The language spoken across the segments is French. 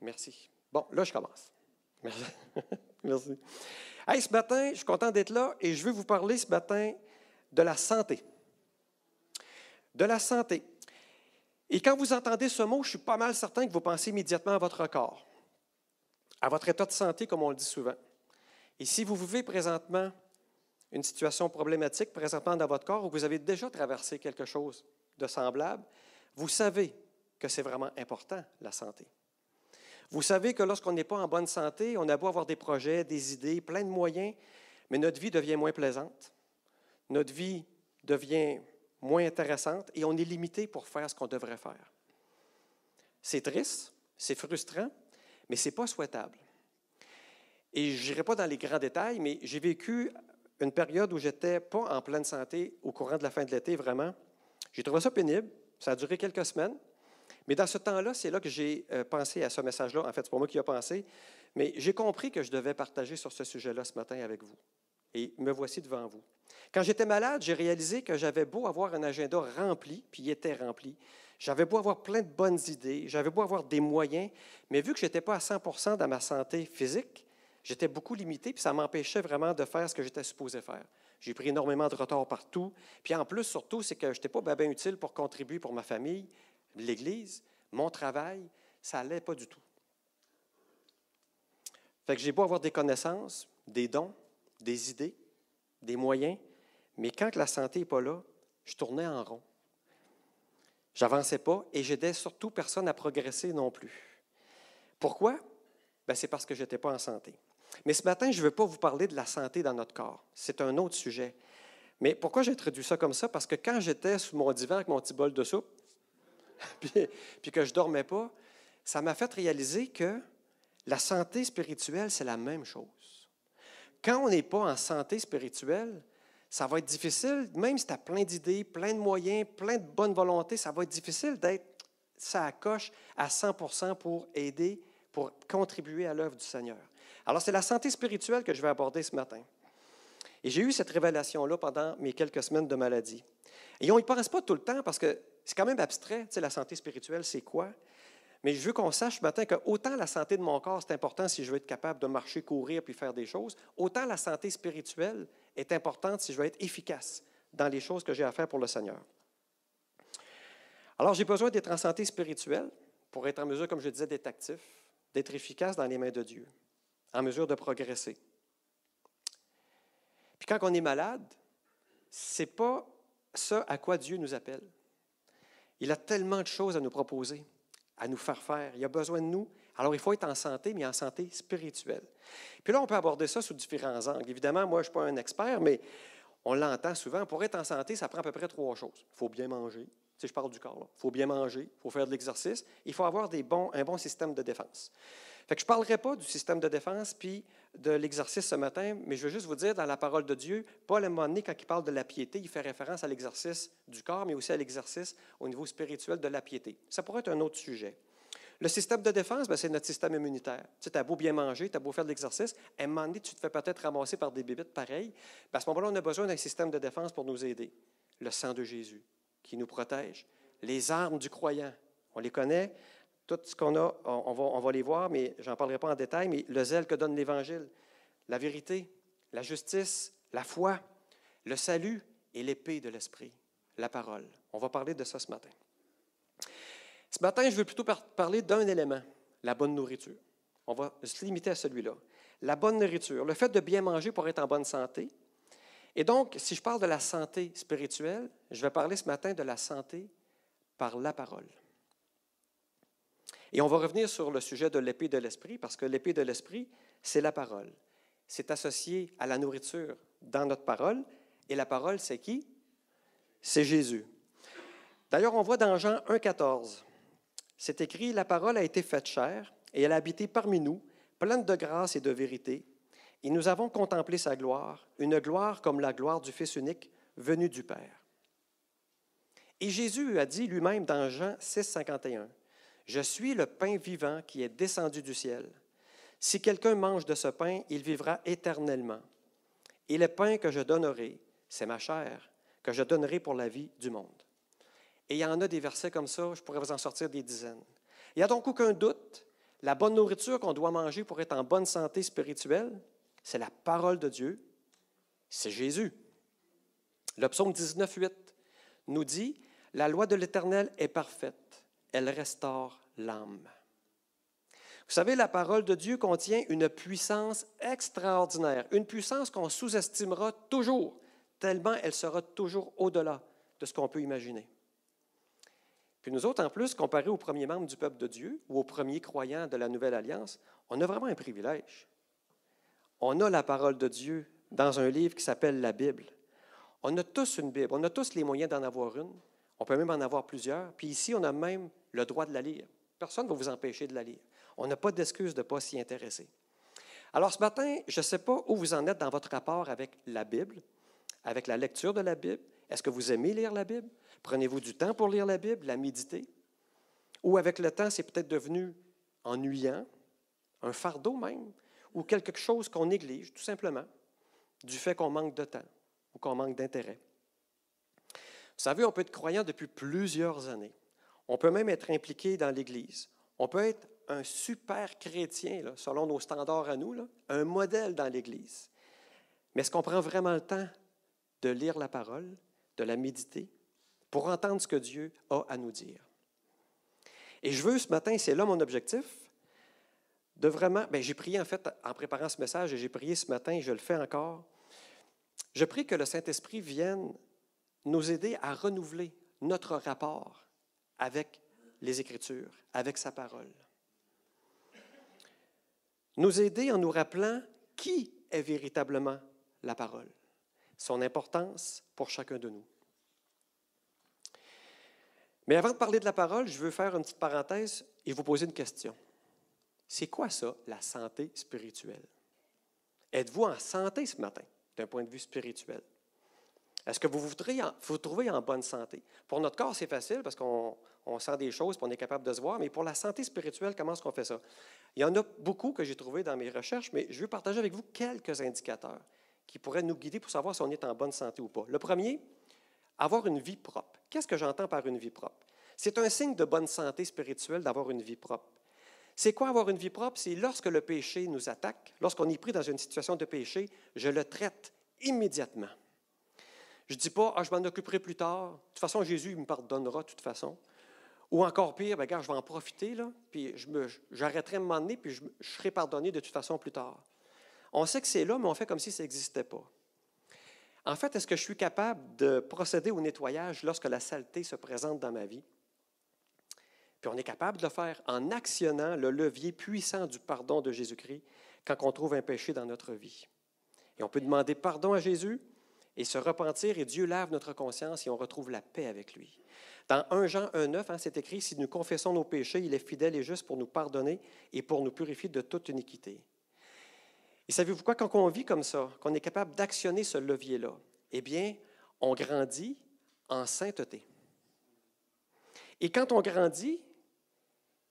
Merci. Bon, là, je commence. Merci. Merci. Hey, ce matin, je suis content d'être là et je veux vous parler ce matin de la santé. De la santé. Et quand vous entendez ce mot, je suis pas mal certain que vous pensez immédiatement à votre corps, à votre état de santé, comme on le dit souvent. Et si vous vivez présentement une situation problématique, présentement dans votre corps, ou vous avez déjà traversé quelque chose de semblable, vous savez que c'est vraiment important, la santé. Vous savez que lorsqu'on n'est pas en bonne santé, on a beau avoir des projets, des idées, plein de moyens, mais notre vie devient moins plaisante. Notre vie devient moins intéressante et on est limité pour faire ce qu'on devrait faire. C'est triste, c'est frustrant, mais ce n'est pas souhaitable. Et je n'irai pas dans les grands détails, mais j'ai vécu une période où j'étais pas en pleine santé au courant de la fin de l'été, vraiment. J'ai trouvé ça pénible. Ça a duré quelques semaines. Mais dans ce temps-là, c'est là que j'ai euh, pensé à ce message-là. En fait, c'est pas moi qui ai pensé. Mais j'ai compris que je devais partager sur ce sujet-là ce matin avec vous. Et me voici devant vous. Quand j'étais malade, j'ai réalisé que j'avais beau avoir un agenda rempli, puis il était rempli. J'avais beau avoir plein de bonnes idées, j'avais beau avoir des moyens, mais vu que je n'étais pas à 100% dans ma santé physique, j'étais beaucoup limité, puis ça m'empêchait vraiment de faire ce que j'étais supposé faire. J'ai pris énormément de retard partout. Puis en plus, surtout, c'est que je n'étais pas bien utile pour contribuer pour ma famille, l'Église, mon travail, ça n'allait pas du tout. Fait que j'ai beau avoir des connaissances, des dons, des idées, des moyens, mais quand la santé n'est pas là, je tournais en rond. J'avançais pas et j'aidais surtout personne à progresser non plus. Pourquoi? Ben, c'est parce que je n'étais pas en santé. Mais ce matin, je ne veux pas vous parler de la santé dans notre corps. C'est un autre sujet. Mais pourquoi j'ai introduit ça comme ça? Parce que quand j'étais sous mon divan avec mon petit bol de soupe, puis, que je ne dormais pas, ça m'a fait réaliser que la santé spirituelle, c'est la même chose. Quand on n'est pas en santé spirituelle, ça va être difficile, même si tu as plein d'idées, plein de moyens, plein de bonne volonté, ça va être difficile d'être ça coche à 100% pour aider, pour contribuer à l'œuvre du Seigneur. Alors, c'est la santé spirituelle que je vais aborder ce matin. Et j'ai eu cette révélation-là pendant mes quelques semaines de maladie. Et on n'y pense pas tout le temps parce que c'est quand même abstrait, tu sais, la santé spirituelle, c'est quoi? Mais je veux qu'on sache ce matin que autant la santé de mon corps, c'est important si je veux être capable de marcher, courir puis faire des choses, autant la santé spirituelle est importante si je veux être efficace dans les choses que j'ai à faire pour le Seigneur. Alors, j'ai besoin d'être en santé spirituelle pour être en mesure, comme je disais, d'être actif, d'être efficace dans les mains de Dieu, en mesure de progresser. Puis quand on est malade, ce n'est pas ça à quoi Dieu nous appelle. Il a tellement de choses à nous proposer, à nous faire faire. Il a besoin de nous. Alors, il faut être en santé, mais en santé spirituelle. Puis là, on peut aborder ça sous différents angles. Évidemment, moi, je ne suis pas un expert, mais on l'entend souvent. Pour être en santé, ça prend à peu près trois choses. Il faut bien manger. Si je parle du corps, il faut bien manger, il faut faire de l'exercice, il faut avoir un bon système de défense. Fait que je ne parlerai pas du système de défense puis de l'exercice ce matin, mais je veux juste vous dire, dans la parole de Dieu, Paul, à un quand il parle de la piété, il fait référence à l'exercice du corps, mais aussi à l'exercice au niveau spirituel de la piété. Ça pourrait être un autre sujet. Le système de défense, ben, c'est notre système immunitaire. Tu sais, as beau bien manger, tu as beau faire de l'exercice, à un moment donné, tu te fais peut-être ramasser par des bébites pareilles. Ben, à ce moment-là, on a besoin d'un système de défense pour nous aider. Le sang de Jésus qui nous protège. Les armes du croyant, on les connaît. Tout ce qu'on a, on va, les voir, mais je n'en parlerai pas en détail, mais le zèle que donne l'Évangile, la vérité, la justice, la foi, le salut et l'épée de l'Esprit, la parole. On va parler de ça ce matin. Ce matin, je veux plutôt parler d'un élément, la bonne nourriture. On va se limiter à celui-là. La bonne nourriture, le fait de bien manger pour être en bonne santé. Et donc, si je parle de la santé spirituelle, je vais parler ce matin de la santé par la parole. Et on va revenir sur le sujet de l'épée de l'esprit, parce que l'épée de l'esprit, c'est la parole. C'est associé à la nourriture dans notre parole. Et la parole, c'est qui? C'est Jésus. D'ailleurs, on voit dans Jean 1,14, c'est écrit, La parole a été faite chair, et elle a habité parmi nous, pleine de grâce et de vérité. Et nous avons contemplé sa gloire, une gloire comme la gloire du Fils unique, venu du Père. Et Jésus a dit lui-même dans Jean 6, 51, je suis le pain vivant qui est descendu du ciel. Si quelqu'un mange de ce pain, il vivra éternellement. Et le pain que je donnerai, c'est ma chair, que je donnerai pour la vie du monde. Et il y en a des versets comme ça, je pourrais vous en sortir des dizaines. Il n'y a donc aucun doute, La bonne nourriture qu'on doit manger pour être en bonne santé spirituelle, c'est la parole de Dieu, c'est Jésus. Le psaume 19, 8 nous dit, La loi de l'Éternel est parfaite, elle restaure l'âme. Vous savez, la parole de Dieu contient une puissance extraordinaire, une puissance qu'on sous-estimera toujours, tellement elle sera toujours au-delà de ce qu'on peut imaginer. Puis nous autres, en plus, comparés aux premiers membres du peuple de Dieu ou aux premiers croyants de la Nouvelle Alliance, on a vraiment un privilège. On a la parole de Dieu dans un livre qui s'appelle la Bible. On a tous une Bible, on a tous les moyens d'en avoir une, on peut même en avoir plusieurs, puis ici, on a même le droit de la lire. Personne ne va vous empêcher de la lire. On n'a pas d'excuse de ne pas s'y intéresser. Alors ce matin, je ne sais pas où vous en êtes dans votre rapport avec la Bible, avec la lecture de la Bible. Est-ce que vous aimez lire la Bible? Prenez-vous du temps pour lire la Bible, la méditer? Ou avec le temps, c'est peut-être devenu ennuyant, un fardeau même, ou quelque chose qu'on néglige, tout simplement, du fait qu'on manque de temps ou qu'on manque d'intérêt. Vous savez, on peut être croyant depuis plusieurs années. On peut même être impliqué dans l'Église. On peut être un super chrétien, selon nos standards à nous, un modèle dans l'Église. Mais est-ce qu'on prend vraiment le temps de lire la parole, de la méditer, pour entendre ce que Dieu a à nous dire? Et je veux ce matin, c'est là mon objectif, de vraiment, bien, j'ai prié en fait en préparant ce message et j'ai prié ce matin et je le fais encore. Je prie que le Saint-Esprit vienne nous aider à renouveler notre rapport avec les Écritures, avec sa parole. Nous aider en nous rappelant qui est véritablement la parole, son importance pour chacun de nous. Mais avant de parler de la parole, je veux faire une petite parenthèse et vous poser une question. C'est quoi ça, la santé spirituelle? Êtes-vous en santé ce matin, d'un point de vue spirituel? Est-ce que vous vous, trouvez en bonne santé? Pour notre corps, c'est facile parce qu'on sent des choses et on est capable de se voir, mais pour la santé spirituelle, comment est-ce qu'on fait ça? Il y en a beaucoup que j'ai trouvé dans mes recherches, mais je veux partager avec vous quelques indicateurs qui pourraient nous guider pour savoir si on est en bonne santé ou pas. Le premier, avoir une vie propre. Qu'est-ce que j'entends par une vie propre? C'est un signe de bonne santé spirituelle d'avoir une vie propre. C'est quoi avoir une vie propre? C'est lorsque le péché nous attaque, lorsqu'on est pris dans une situation de péché, je le traite immédiatement. Je ne dis pas, ah, je m'en occuperai plus tard. De toute façon, Jésus me pardonnera de toute façon. Ou encore pire, ben, je vais en profiter, puis j'arrêterai de m'emmener, puis je, je serai pardonné de toute façon plus tard. On sait que c'est là, mais on fait comme si ça n'existait pas. En fait, est-ce que je suis capable de procéder au nettoyage lorsque la saleté se présente dans ma vie? Puis on est capable de le faire en actionnant le levier puissant du pardon de Jésus-Christ quand on trouve un péché dans notre vie. Et on peut demander pardon à Jésus et se repentir et Dieu lave notre conscience et on retrouve la paix avec lui. Dans 1 Jean 1,9, hein, c'est écrit Si nous confessons nos péchés, il est fidèle et juste pour nous pardonner et pour nous purifier de toute iniquité. Et savez-vous quoi, quand on vit comme ça, qu'on est capable d'actionner ce levier-là, eh bien, on grandit en sainteté. Et quand on grandit,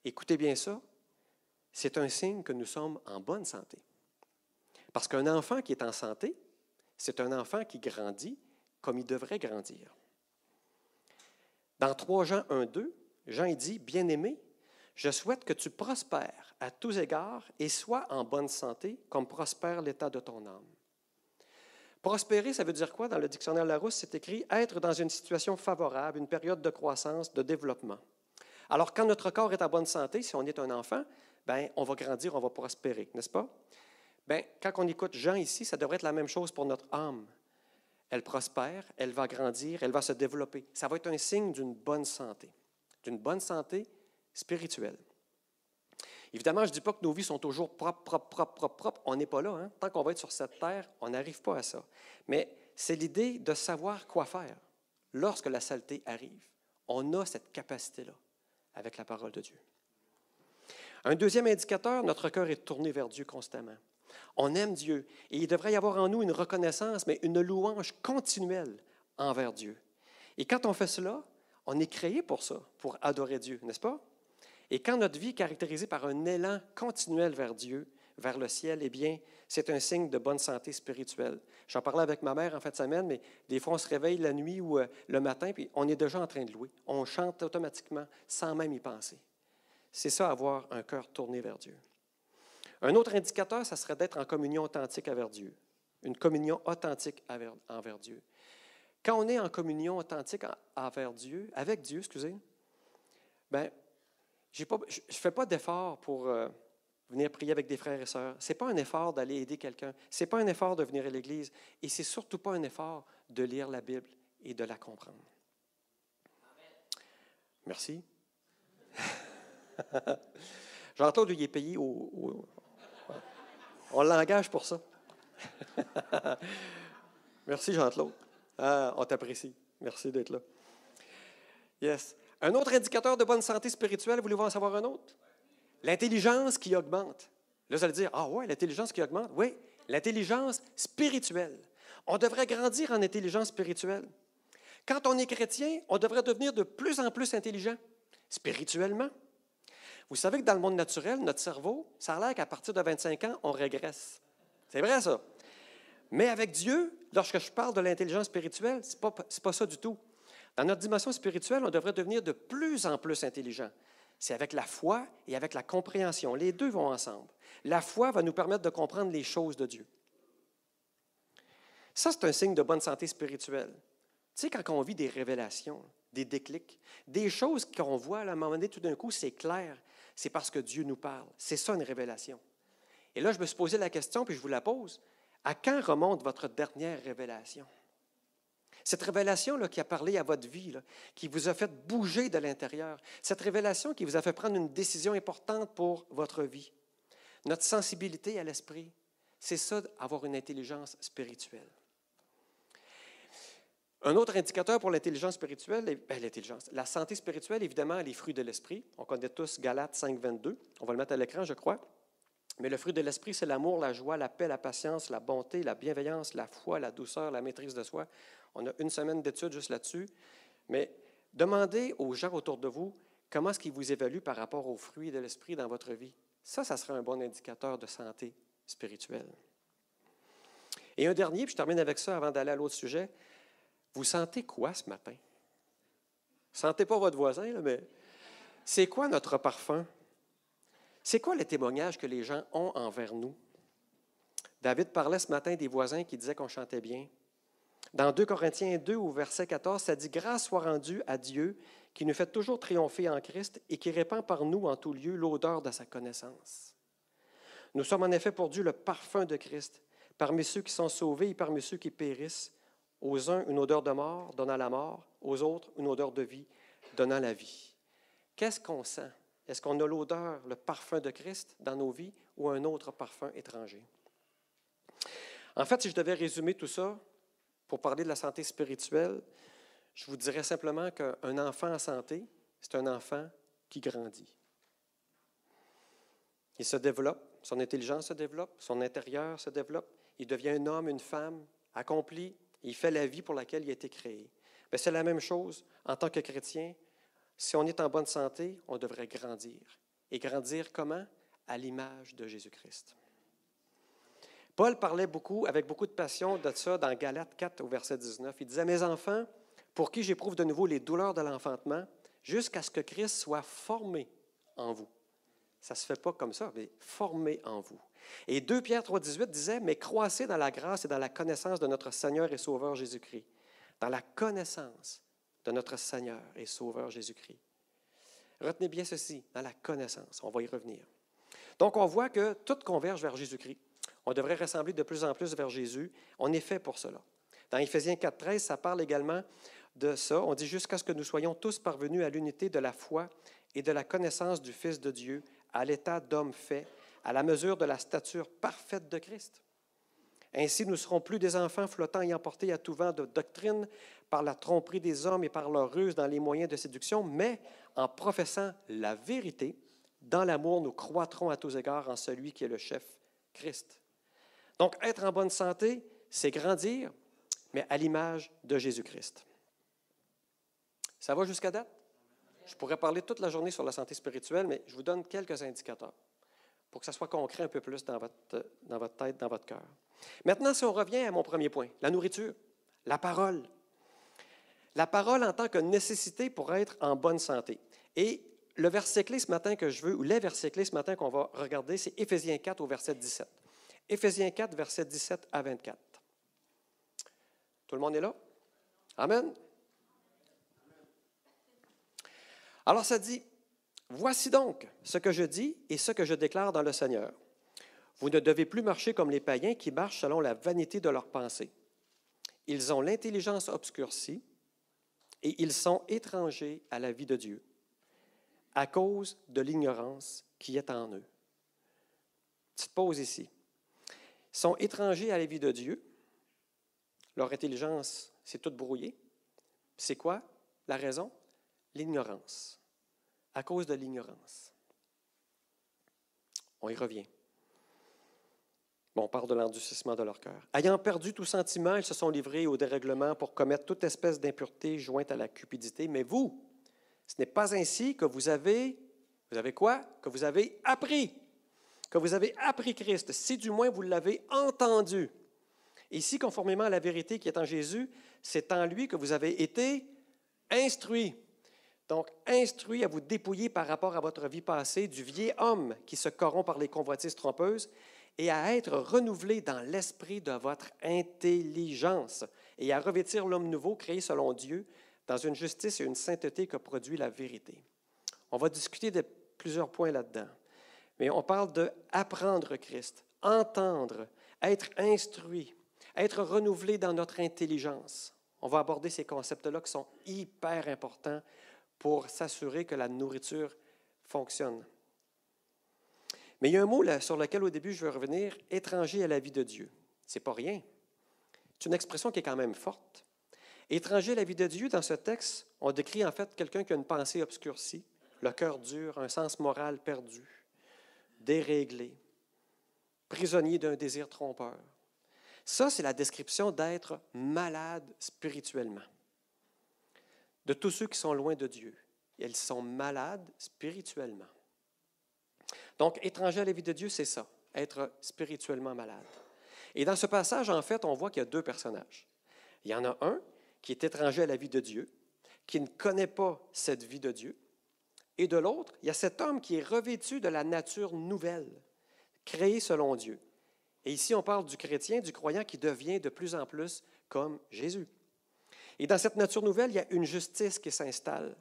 Écoutez bien ça, c'est un signe que nous sommes en bonne santé. Parce qu'un enfant qui est en santé, c'est un enfant qui grandit comme il devrait grandir. Dans 3 Jean 1, 2, Jean dit, Bien-aimé, je souhaite que tu prospères à tous égards et sois en bonne santé comme prospère l'état de ton âme. Prospérer, ça veut dire quoi? Dans le dictionnaire Larousse, c'est écrit être dans une situation favorable, une période de croissance, de développement. Alors, quand notre corps est en bonne santé, si on est un enfant, ben, on va grandir, on va prospérer, n'est-ce pas? Ben, quand on écoute Jean ici, ça devrait être la même chose pour notre âme. Elle prospère, elle va grandir, elle va se développer. Ça va être un signe d'une bonne santé, d'une bonne santé spirituelle. Évidemment, je ne dis pas que nos vies sont toujours propres, propres, propres, propres, propres. On n'est pas là. Hein? Tant qu'on va être sur cette terre, on n'arrive pas à ça. Mais c'est l'idée de savoir quoi faire lorsque la saleté arrive. On a cette capacité-là avec la parole de Dieu. Un deuxième indicateur, notre cœur est tourné vers Dieu constamment. On aime Dieu et il devrait y avoir en nous une reconnaissance, mais une louange continuelle envers Dieu. Et quand on fait cela, on est créé pour ça, pour adorer Dieu, n'est-ce pas? Et quand notre vie est caractérisée par un élan continuel vers Dieu, vers le ciel, eh bien, c'est un signe de bonne santé spirituelle. J'en parlais avec ma mère en fin de semaine, mais des fois, on se réveille la nuit ou euh, le matin, puis on est déjà en train de louer. On chante automatiquement sans même y penser. C'est ça, avoir un cœur tourné vers Dieu. Un autre indicateur, ça serait d'être en communion authentique avec Dieu. Une communion authentique envers Dieu. Quand on est en communion authentique envers Dieu, avec Dieu, excusez, ben, je ne fais pas d'effort pour euh, venir prier avec des frères et sœurs. Ce n'est pas un effort d'aller aider quelqu'un. Ce n'est pas un effort de venir à l'Église. Et ce n'est surtout pas un effort de lire la Bible et de la comprendre. Merci. Jean-Claude, il est payé au, On l'engage pour ça. Merci, Jean-Claude. Ah, on t'apprécie. Merci d'être là. Yes. Un autre indicateur de bonne santé spirituelle, voulez-vous en savoir un autre? L'intelligence qui augmente. Là, vous allez dire, ah ouais, l'intelligence qui augmente? Oui, l'intelligence spirituelle. On devrait grandir en intelligence spirituelle. Quand on est chrétien, on devrait devenir de plus en plus intelligent spirituellement. Vous savez que dans le monde naturel, notre cerveau, ça a l'air qu'à partir de 25 ans, on régresse. C'est vrai ça. Mais avec Dieu, lorsque je parle de l'intelligence spirituelle, ce n'est pas, pas ça du tout. Dans notre dimension spirituelle, on devrait devenir de plus en plus intelligent. C'est avec la foi et avec la compréhension. Les deux vont ensemble. La foi va nous permettre de comprendre les choses de Dieu. Ça, c'est un signe de bonne santé spirituelle. Tu sais, quand on vit des révélations, des déclics, des choses qu'on voit à un moment donné, tout d'un coup, c'est clair, c'est parce que Dieu nous parle. C'est ça une révélation. Et là, je me suis posé la question, puis je vous la pose. À quand remonte votre dernière révélation? Cette révélation là, qui a parlé à votre vie, qui vous a fait bouger de l'intérieur, cette révélation qui vous a fait prendre une décision importante pour votre vie, notre sensibilité à l'esprit, c'est ça, avoir une intelligence spirituelle. Un autre indicateur pour l'intelligence spirituelle, ben, la santé spirituelle, évidemment, les fruits de l'esprit. On connaît tous Galates 5, 22. On va le mettre à l'écran, je crois. Mais le fruit de l'esprit, c'est l'amour, la joie, la paix, la patience, la bonté, la bienveillance, la foi, la douceur, la maîtrise de soi. On a une semaine d'études juste là-dessus. Mais demandez aux gens autour de vous comment est-ce qu'ils vous évaluent par rapport aux fruits de l'esprit dans votre vie. Ça, ça serait un bon indicateur de santé spirituelle. Et un dernier, puis je termine avec ça avant d'aller à l'autre sujet. Vous sentez quoi ce matin? Sentez pas votre voisin, mais c'est quoi notre parfum? C'est quoi le témoignage que les gens ont envers nous? David parlait ce matin des voisins qui disaient qu'on chantait bien. Dans 2 Corinthiens 2, au verset 14, ça dit Grâce soit rendue à Dieu qui nous fait toujours triompher en Christ et qui répand par nous en tout lieu l'odeur de sa connaissance. Nous sommes en effet pour Dieu le parfum de Christ, parmi ceux qui sont sauvés et parmi ceux qui périssent. Aux uns, une odeur de mort donnant la mort, aux autres, une odeur de vie donnant la vie. Qu'est-ce qu'on sent? Est-ce qu'on a l'odeur, le parfum de Christ dans nos vies ou un autre parfum étranger? En fait, si je devais résumer tout ça pour parler de la santé spirituelle, je vous dirais simplement qu'un enfant en santé, c'est un enfant qui grandit. Il se développe, son intelligence se développe, son intérieur se développe, il devient un homme, une femme accompli, il fait la vie pour laquelle il a été créé. Ben, c'est la même chose en tant que chrétien. Si on est en bonne santé, on devrait grandir. Et grandir comment? À l'image de Jésus-Christ. Paul parlait beaucoup, avec beaucoup de passion, de ça dans Galates 4 au verset 19. Il disait, Mes enfants, pour qui j'éprouve de nouveau les douleurs de l'enfantement, jusqu'à ce que Christ soit formé en vous. Ça ne se fait pas comme ça, mais formé en vous. Et 2 Pierre 3,18 disait Mais croissez dans la grâce et dans la connaissance de notre Seigneur et Sauveur Jésus-Christ. Dans la connaissance de notre Seigneur et Sauveur Jésus-Christ. Retenez bien ceci, dans la connaissance. On va y revenir. Donc, on voit que tout converge vers Jésus-Christ. On devrait ressembler de plus en plus vers Jésus. On est fait pour cela. Dans Éphésiens 4,13, ça parle également de ça. On dit jusqu'à ce que nous soyons tous parvenus à l'unité de la foi et de la connaissance du Fils de Dieu, à l'état d'homme fait, à la mesure de la stature parfaite de Christ. Ainsi, nous serons plus des enfants flottants et emportés à tout vent de doctrine par la tromperie des hommes et par leur ruse dans les moyens de séduction, mais en professant la vérité, dans l'amour, nous croîtrons à tous égards en celui qui est le chef, Christ. Donc, être en bonne santé, c'est grandir, mais à l'image de Jésus-Christ. Ça va jusqu'à date? Je pourrais parler toute la journée sur la santé spirituelle, mais je vous donne quelques indicateurs pour que ça soit concret un peu plus dans votre, tête, dans votre cœur. Maintenant, si on revient à mon premier point, la nourriture, la parole. La parole en tant que nécessité pour être en bonne santé. Et le verset clé ce matin que je veux, ou les versets clés ce matin qu'on va regarder, c'est Éphésiens 4 au verset 17. Éphésiens 4, verset 17 à 24. Tout le monde est là? Amen. Alors ça dit, Voici donc ce que je dis et ce que je déclare dans le Seigneur. Vous ne devez plus marcher comme les païens qui marchent selon la vanité de leurs pensées. Ils ont l'intelligence obscurcie et ils sont étrangers à la vie de Dieu à cause de l'ignorance qui est en eux. Petite pause ici. Ils sont étrangers à la vie de Dieu. Leur intelligence, c'est toute brouillée. C'est quoi la raison? L'ignorance à cause de l'ignorance. On y revient. Bon, on parle de l'endurcissement de leur cœur. Ayant perdu tout sentiment, ils se sont livrés au dérèglement pour commettre toute espèce d'impureté jointe à la cupidité. Mais vous, ce n'est pas ainsi que vous avez, vous avez quoi? Que vous avez appris. Que vous avez appris Christ, si du moins vous l'avez entendu. Ici, conformément à la vérité qui est en Jésus, c'est en lui que vous avez été instruits. Donc, instruit à vous dépouiller par rapport à votre vie passée du vieil homme qui se corrompt par les convoitises trompeuses et à être renouvelé dans l'esprit de votre intelligence et à revêtir l'homme nouveau créé selon Dieu dans une justice et une sainteté que produit la vérité. On va discuter de plusieurs points là-dedans. Mais on parle de apprendre Christ, entendre, être instruit, être renouvelé dans notre intelligence. On va aborder ces concepts-là qui sont hyper importants pour s'assurer que la nourriture fonctionne. Mais il y a un mot sur lequel au début je veux revenir, étranger à la vie de Dieu. C'est pas rien. C'est une expression qui est quand même forte. Étranger à la vie de Dieu, dans ce texte, on décrit en fait quelqu'un qui a une pensée obscurcie, le cœur dur, un sens moral perdu, déréglé, prisonnier d'un désir trompeur. Ça, c'est la description d'être malade spirituellement de tous ceux qui sont loin de Dieu. Ils sont malades spirituellement. Donc, étranger à la vie de Dieu, c'est ça, être spirituellement malade. Et dans ce passage, en fait, on voit qu'il y a deux personnages. Il y en a un qui est étranger à la vie de Dieu, qui ne connaît pas cette vie de Dieu. Et de l'autre, il y a cet homme qui est revêtu de la nature nouvelle, créée selon Dieu. Et ici, on parle du chrétien, du croyant qui devient de plus en plus comme Jésus. Et dans cette nature nouvelle, il y a une justice qui s'installe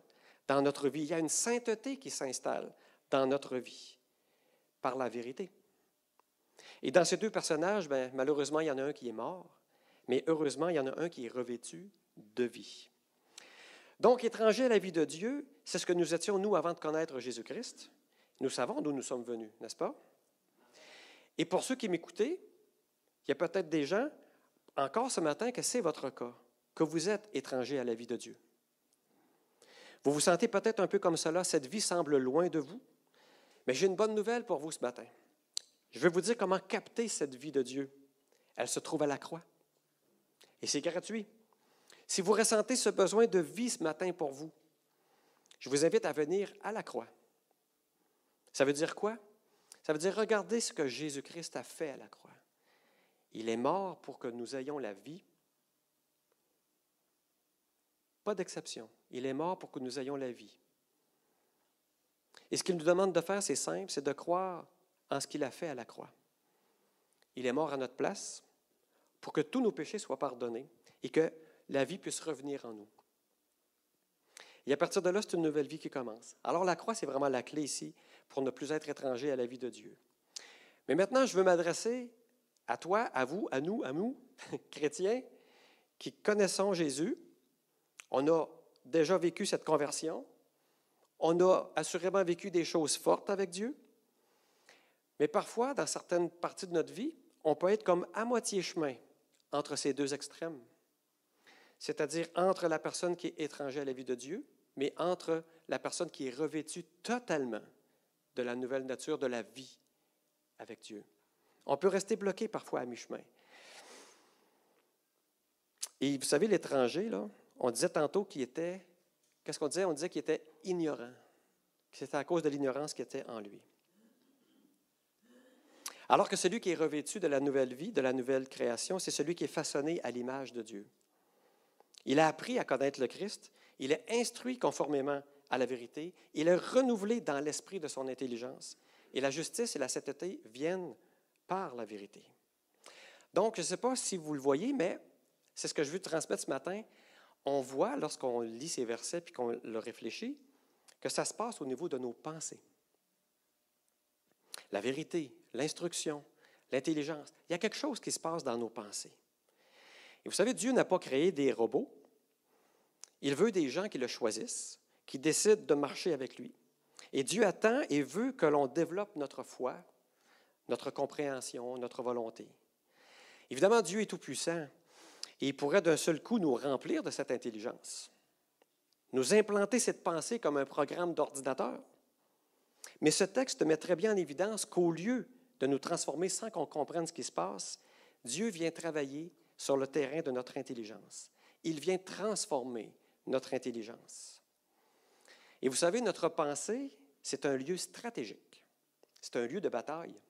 dans notre vie. Il y a une sainteté qui s'installe dans notre vie par la vérité. Et dans ces deux personnages, ben, malheureusement, il y en a un qui est mort, mais heureusement, il y en a un qui est revêtu de vie. Donc, étranger à la vie de Dieu, c'est ce que nous étions, nous, avant de connaître Jésus-Christ. Nous savons d'où nous sommes venus, n'est-ce pas? Et pour ceux qui m'écoutaient, il y a peut-être des gens, encore ce matin, que c'est votre cas que vous êtes étranger à la vie de Dieu. Vous vous sentez peut-être un peu comme cela, cette vie semble loin de vous, mais j'ai une bonne nouvelle pour vous ce matin. Je vais vous dire comment capter cette vie de Dieu. Elle se trouve à la croix. Et c'est gratuit. Si vous ressentez ce besoin de vie ce matin pour vous, je vous invite à venir à la croix. Ça veut dire quoi? Ça veut dire regarder ce que Jésus-Christ a fait à la croix. Il est mort pour que nous ayons la vie pas d'exception. Il est mort pour que nous ayons la vie. Et ce qu'il nous demande de faire, c'est simple, c'est de croire en ce qu'il a fait à la croix. Il est mort à notre place pour que tous nos péchés soient pardonnés et que la vie puisse revenir en nous. Et à partir de là, c'est une nouvelle vie qui commence. Alors la croix, c'est vraiment la clé ici pour ne plus être étranger à la vie de Dieu. Mais maintenant, je veux m'adresser à toi, à vous, à nous, à nous, chrétiens, qui connaissons Jésus, on a déjà vécu cette conversion. On a assurément vécu des choses fortes avec Dieu. Mais parfois, dans certaines parties de notre vie, on peut être comme à moitié chemin entre ces deux extrêmes. C'est-à-dire entre la personne qui est étrangère à la vie de Dieu, mais entre la personne qui est revêtue totalement de la nouvelle nature de la vie avec Dieu. On peut rester bloqué parfois à mi-chemin. Et vous savez, l'étranger, là, on disait tantôt qu'il était, qu'est-ce qu'on disait? On disait qu'il était ignorant, que c'était à cause de l'ignorance qui était en lui. Alors que celui qui est revêtu de la nouvelle vie, de la nouvelle création, c'est celui qui est façonné à l'image de Dieu. Il a appris à connaître le Christ, il est instruit conformément à la vérité. Il est renouvelé dans l'esprit de son intelligence. Et la justice et la sainteté viennent par la vérité. Donc, je ne sais pas si vous le voyez, mais c'est ce que je veux transmettre ce matin. On voit, lorsqu'on lit ces versets puis qu'on le réfléchit, que ça se passe au niveau de nos pensées. La vérité, l'instruction, l'intelligence. Il y a quelque chose qui se passe dans nos pensées. Et vous savez, Dieu n'a pas créé des robots. Il veut des gens qui le choisissent, qui décident de marcher avec lui. Et Dieu attend et veut que l'on développe notre foi, notre compréhension, notre volonté. Évidemment, Dieu est tout-puissant et il pourrait d'un seul coup nous remplir de cette intelligence, nous implanter cette pensée comme un programme d'ordinateur. Mais ce texte met très bien en évidence qu'au lieu de nous transformer sans qu'on comprenne ce qui se passe, Dieu vient travailler sur le terrain de notre intelligence. Il vient transformer notre intelligence. Et vous savez, notre pensée, c'est un lieu stratégique. C'est un lieu de bataille.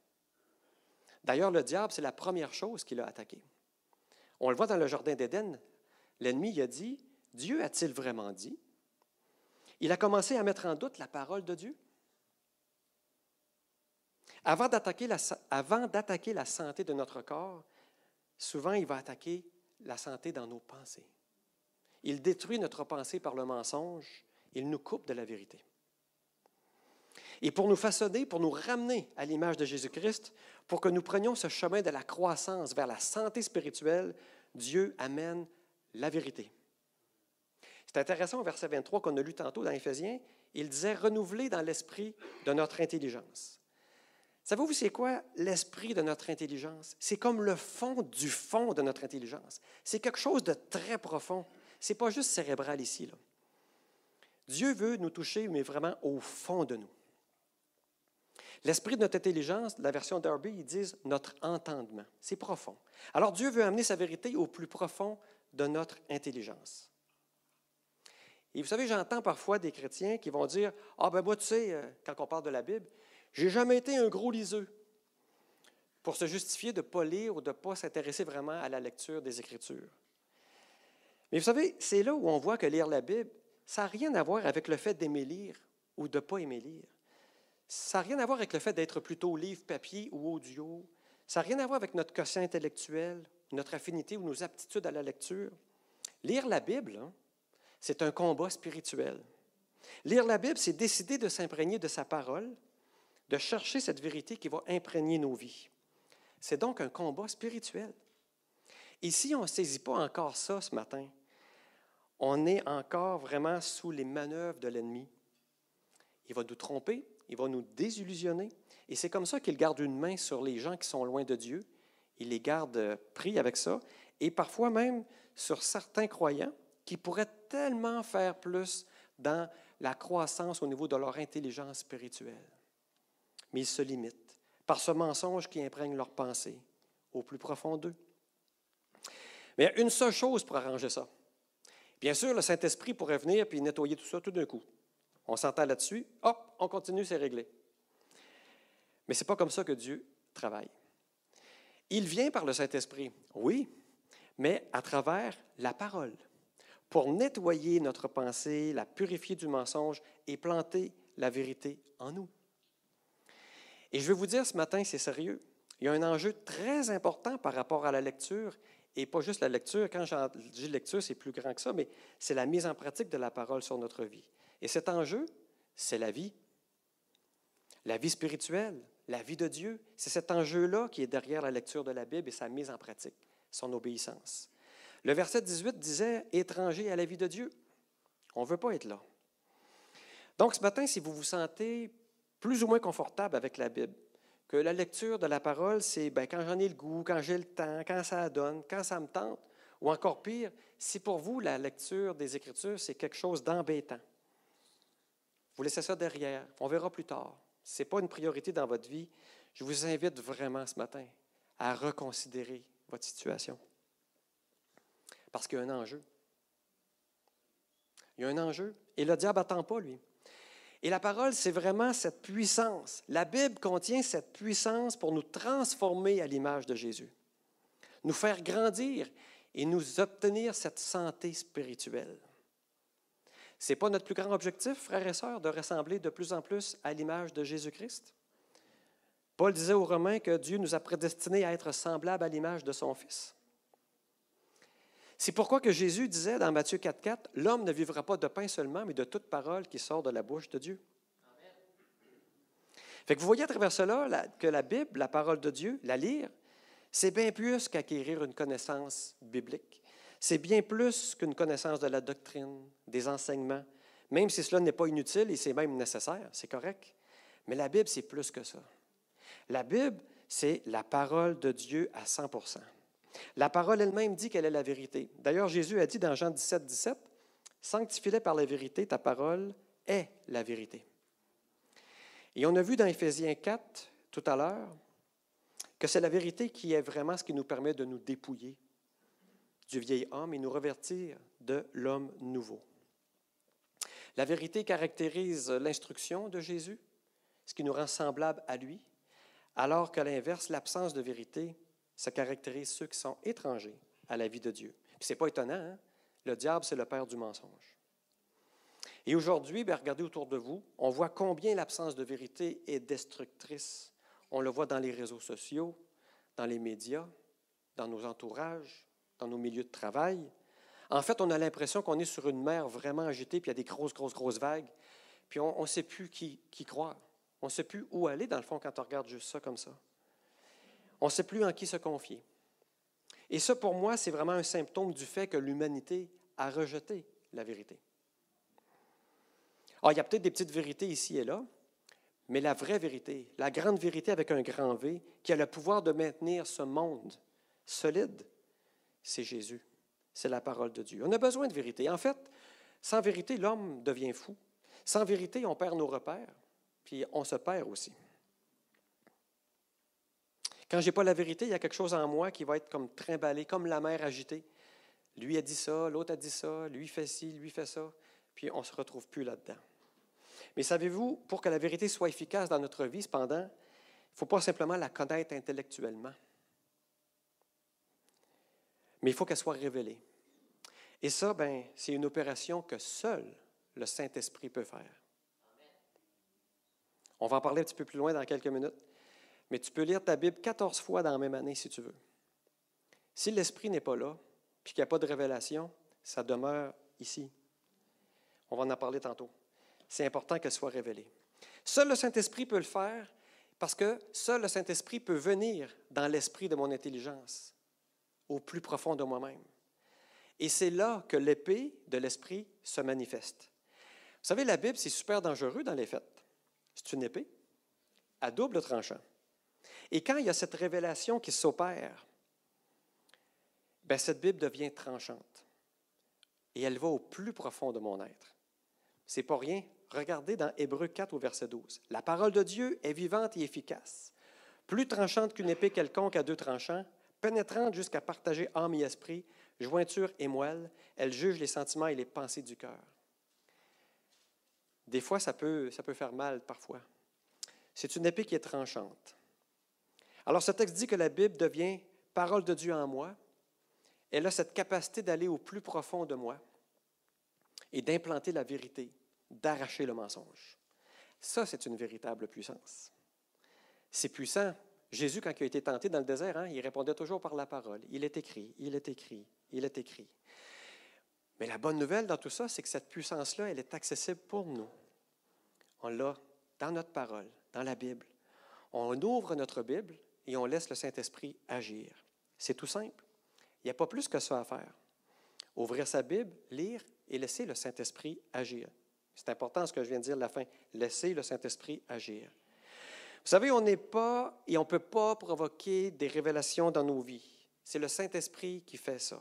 D'ailleurs, le diable, c'est la première chose qu'il a attaquée. On le voit dans le Jardin d'Éden. L'ennemi a dit, Dieu a-t-il vraiment dit? Il a commencé à mettre en doute la parole de Dieu. Avant d'attaquer la, santé de notre corps, souvent il va attaquer la santé dans nos pensées. Il détruit notre pensée par le mensonge, il nous coupe de la vérité. Et pour nous façonner, pour nous ramener à l'image de Jésus-Christ, pour que nous prenions ce chemin de la croissance vers la santé spirituelle, Dieu amène la vérité. C'est intéressant au verset 23 qu'on a lu tantôt dans Éphésiens, il disait renouveler dans l'esprit de notre intelligence. Savez-vous, c'est quoi? L'esprit de notre intelligence? C'est comme le fond du fond de notre intelligence. C'est quelque chose de très profond. Ce n'est pas juste cérébral ici. Là. Dieu veut nous toucher, mais vraiment au fond de nous. L'esprit de notre intelligence, la version Darby, ils disent notre entendement. C'est profond. Alors Dieu veut amener sa vérité au plus profond de notre intelligence. Et vous savez, j'entends parfois des chrétiens qui vont dire Ah, ben moi, tu sais, euh, quand on parle de la Bible, j'ai jamais été un gros liseux pour se justifier de ne pas lire ou de ne pas s'intéresser vraiment à la lecture des Écritures. Mais vous savez, c'est là où on voit que lire la Bible, ça n'a rien à voir avec le fait d'aimer lire ou de ne pas aimer lire. Ça n'a rien à voir avec le fait d'être plutôt livre, papier ou audio. Ça n'a rien à voir avec notre quotient intellectuel, notre affinité ou nos aptitudes à la lecture. Lire la Bible, hein, c'est un combat spirituel. Lire la Bible, c'est décider de s'imprégner de sa parole, de chercher cette vérité qui va imprégner nos vies. C'est donc un combat spirituel. Et si on ne saisit pas encore ça ce matin, on est encore vraiment sous les manœuvres de l'ennemi. Il va nous tromper, il va nous désillusionner. Et c'est comme ça qu'il garde une main sur les gens qui sont loin de Dieu. Il les garde pris avec ça. Et parfois même sur certains croyants qui pourraient tellement faire plus dans la croissance au niveau de leur intelligence spirituelle. Mais ils se limitent par ce mensonge qui imprègne leur pensée au plus profond d'eux. Mais il y a une seule chose pour arranger ça. Bien sûr, le Saint-Esprit pourrait venir et nettoyer tout ça tout d'un coup. On s'entend là-dessus, hop, on continue, c'est réglé. Mais ce n'est pas comme ça que Dieu travaille. Il vient par le Saint-Esprit, oui, mais à travers la parole, pour nettoyer notre pensée, la purifier du mensonge et planter la vérité en nous. Et je vais vous dire ce matin, c'est sérieux. Il y a un enjeu très important par rapport à la lecture, et pas juste la lecture. Quand dis lecture, c'est plus grand que ça, mais c'est la mise en pratique de la parole sur notre vie. Et cet enjeu, c'est la vie. La vie spirituelle, la vie de Dieu, c'est cet enjeu-là qui est derrière la lecture de la Bible et sa mise en pratique, son obéissance. Le verset 18 disait étranger à la vie de Dieu. On ne veut pas être là. Donc ce matin, si vous vous sentez plus ou moins confortable avec la Bible, que la lecture de la parole, c'est ben, quand j'en ai le goût, quand j'ai le temps, quand ça donne, quand ça me tente, ou encore pire, si pour vous la lecture des Écritures, c'est quelque chose d'embêtant, vous laissez ça derrière. On verra plus tard. Ce n'est pas une priorité dans votre vie. Je vous invite vraiment ce matin à reconsidérer votre situation. Parce qu'il y a un enjeu. Il y a un enjeu. Et le diable n'attend pas, lui. Et la parole, c'est vraiment cette puissance. La Bible contient cette puissance pour nous transformer à l'image de Jésus, nous faire grandir et nous obtenir cette santé spirituelle. Ce n'est pas notre plus grand objectif, frères et sœurs, de ressembler de plus en plus à l'image de Jésus-Christ? Paul disait aux Romains que Dieu nous a prédestinés à être semblables à l'image de son Fils. C'est pourquoi que Jésus disait dans Matthieu 4.4, L'homme ne vivra pas de pain seulement, mais de toute parole qui sort de la bouche de Dieu. Vous voyez à travers cela que la Bible, la parole de Dieu, la lire, c'est bien plus qu'acquérir une connaissance biblique. C'est bien plus qu'une connaissance de la doctrine, des enseignements, même si cela n'est pas inutile et c'est même nécessaire, c'est correct. Mais la Bible, c'est plus que ça. La Bible, c'est la parole de Dieu à 100% La parole elle-même dit qu'elle est la vérité. D'ailleurs, Jésus a dit dans Jean 17, 17, Sanctifie-les par la vérité, ta parole est la vérité. Et on a vu dans Éphésiens 4 tout à l'heure que c'est la vérité qui est vraiment ce qui nous permet de nous dépouiller du vieil homme et nous revertir de l'homme nouveau. La vérité caractérise l'instruction de Jésus, ce qui nous rend semblables à lui, alors qu'à l'inverse, l'absence de vérité, ça caractérise ceux qui sont étrangers à la vie de Dieu. Ce n'est pas étonnant, hein? le diable, c'est le père du mensonge. Et aujourd'hui, ben, regardez autour de vous, on voit combien l'absence de vérité est destructrice. On le voit dans les réseaux sociaux, dans les médias, dans nos entourages, dans nos milieux de travail. En fait, on a l'impression qu'on est sur une mer vraiment agitée, puis il y a des grosses, grosses, grosses vagues, puis on ne sait plus qui, qui croire. On ne sait plus où aller, dans le fond, quand on regarde juste ça comme ça. On ne sait plus en qui se confier. Et ça, pour moi, c'est vraiment un symptôme du fait que l'humanité a rejeté la vérité. Alors, il y a peut-être des petites vérités ici et là, mais la vraie vérité, la grande vérité avec un grand V, qui a le pouvoir de maintenir ce monde solide, c'est Jésus. C'est la parole de Dieu. On a besoin de vérité. En fait, sans vérité, l'homme devient fou. Sans vérité, on perd nos repères puis on se perd aussi. Quand je n'ai pas la vérité, il y a quelque chose en moi qui va être comme trimballé, comme la mer agitée. Lui a dit ça, l'autre a dit ça, lui fait ci, lui fait ça, puis on se retrouve plus là-dedans. Mais savez-vous, pour que la vérité soit efficace dans notre vie, cependant, il ne faut pas simplement la connaître intellectuellement, mais il faut qu'elle soit révélée. Et ça, ben, c'est une opération que seul le Saint-Esprit peut faire. On va en parler un petit peu plus loin dans quelques minutes. Mais tu peux lire ta Bible 14 fois dans la même année si tu veux. Si l'Esprit n'est pas là, puis qu'il n'y a pas de révélation, ça demeure ici. On va en parler tantôt. C'est important qu'elle soit révélée. Seul le Saint-Esprit peut le faire parce que seul le Saint-Esprit peut venir dans l'esprit de mon intelligence, au plus profond de moi-même. Et c'est là que l'épée de l'Esprit se manifeste. Vous savez, la Bible, c'est super dangereux dans les faits. C'est une épée à double tranchant. Et quand il y a cette révélation qui s'opère, ben cette Bible devient tranchante. Et elle va au plus profond de mon être. C'est pas rien. Regardez dans Hébreu 4 au verset 12. La parole de Dieu est vivante et efficace, plus tranchante qu'une épée quelconque à deux tranchants, pénétrante jusqu'à partager âme et esprit, jointure et moelle. Elle juge les sentiments et les pensées du cœur. Des fois, ça peut, ça peut faire mal parfois. C'est une épée qui est tranchante. Alors, ce texte dit que la Bible devient parole de Dieu en moi. Elle a cette capacité d'aller au plus profond de moi et d'implanter la vérité, d'arracher le mensonge. Ça, c'est une véritable puissance. C'est puissant. Jésus, quand il a été tenté dans le désert, hein, il répondait toujours par la parole. Il est écrit, il est écrit, il est écrit. Mais la bonne nouvelle dans tout ça, c'est que cette puissance-là, elle est accessible pour nous. On l'a dans notre parole, dans la Bible. On ouvre notre Bible et on laisse le Saint-Esprit agir. C'est tout simple. Il n'y a pas plus que ça à faire. Ouvrir sa Bible, lire et laisser le Saint-Esprit agir. C'est important ce que je viens de dire à la fin. Laisser le Saint-Esprit agir. Vous savez, on n'est pas et on ne peut pas provoquer des révélations dans nos vies. C'est le Saint-Esprit qui fait ça.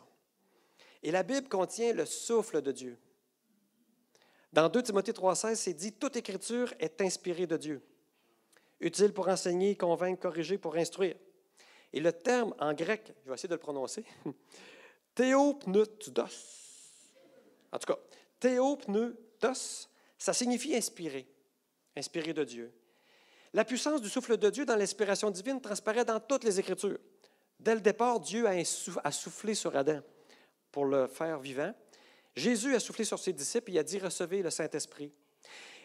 Et la Bible contient le souffle de Dieu. Dans 2 Timothée 3,16, c'est dit Toute écriture est inspirée de Dieu, utile pour enseigner, convaincre, corriger, pour instruire. Et le terme en grec, je vais essayer de le prononcer théopneutos. En tout cas, théopneutos, ça signifie inspirer, inspirer de Dieu. La puissance du souffle de Dieu dans l'inspiration divine transparaît dans toutes les Écritures. Dès le départ, Dieu a soufflé sur Adam pour le faire vivant. Jésus a soufflé sur ses disciples et a dit Recevez le Saint-Esprit.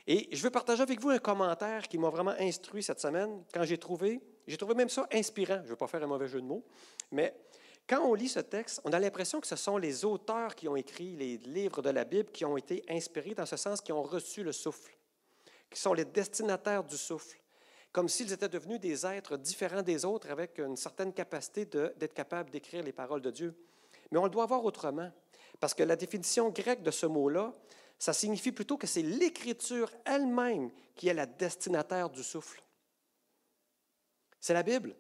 Et je veux partager avec vous un commentaire qui m'a vraiment instruit cette semaine quand j'ai trouvé, j'ai trouvé même ça inspirant. Je ne veux pas faire un mauvais jeu de mots, mais quand on lit ce texte, on a l'impression que ce sont les auteurs qui ont écrit les livres de la Bible qui ont été inspirés dans ce sens, qui ont reçu le souffle, qui sont les destinataires du souffle, comme s'ils étaient devenus des êtres différents des autres avec une certaine capacité d'être capables d'écrire les paroles de Dieu. Mais on le doit voir autrement, parce que la définition grecque de ce mot-là, ça signifie plutôt que c'est l'Écriture elle-même qui est la destinataire du souffle. C'est la Bible,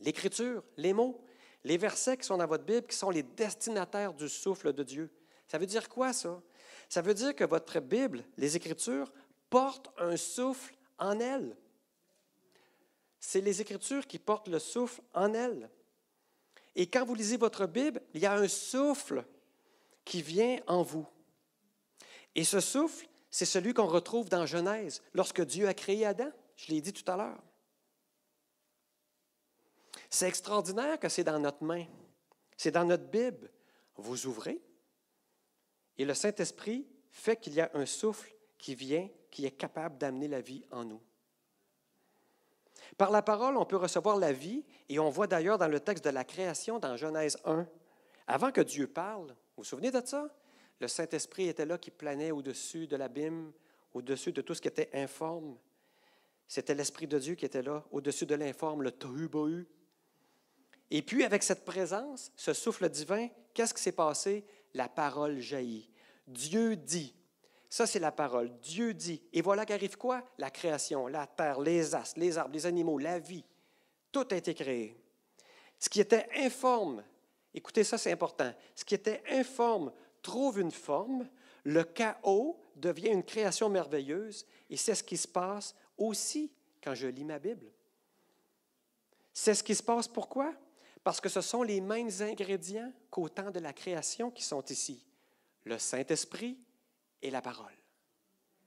l'Écriture, les mots les versets qui sont dans votre Bible, qui sont les destinataires du souffle de Dieu. Ça veut dire quoi, ça? Ça veut dire que votre Bible, les Écritures, portent un souffle en elles. C'est les Écritures qui portent le souffle en elles. Et quand vous lisez votre Bible, il y a un souffle qui vient en vous. Et ce souffle, c'est celui qu'on retrouve dans Genèse, lorsque Dieu a créé Adam. Je l'ai dit tout à l'heure. C'est extraordinaire que c'est dans notre main. C'est dans notre Bible. Vous ouvrez et le Saint-Esprit fait qu'il y a un souffle qui vient, qui est capable d'amener la vie en nous. Par la parole, on peut recevoir la vie, et on voit d'ailleurs dans le texte de la création, dans Genèse 1, avant que Dieu parle, vous vous souvenez de ça? Le Saint-Esprit était là qui planait au-dessus de l'abîme, au-dessus de tout ce qui était informe. C'était l'Esprit de Dieu qui était là, au-dessus de l'informe, le tohu et puis, avec cette présence, ce souffle divin, qu'est-ce qui s'est passé? La parole jaillit. Dieu dit. Ça, c'est la parole. Dieu dit. Et voilà qu'arrive quoi? La création, la terre, les astres, les arbres, les animaux, la vie. Tout a été créé. Ce qui était informe, écoutez ça, c'est important. Ce qui était informe trouve une forme. Le chaos devient une création merveilleuse. Et c'est ce qui se passe aussi quand je lis ma Bible. C'est ce qui se passe pourquoi? Parce que ce sont les mêmes ingrédients qu'au temps de la création qui sont ici. Le Saint-Esprit et la parole.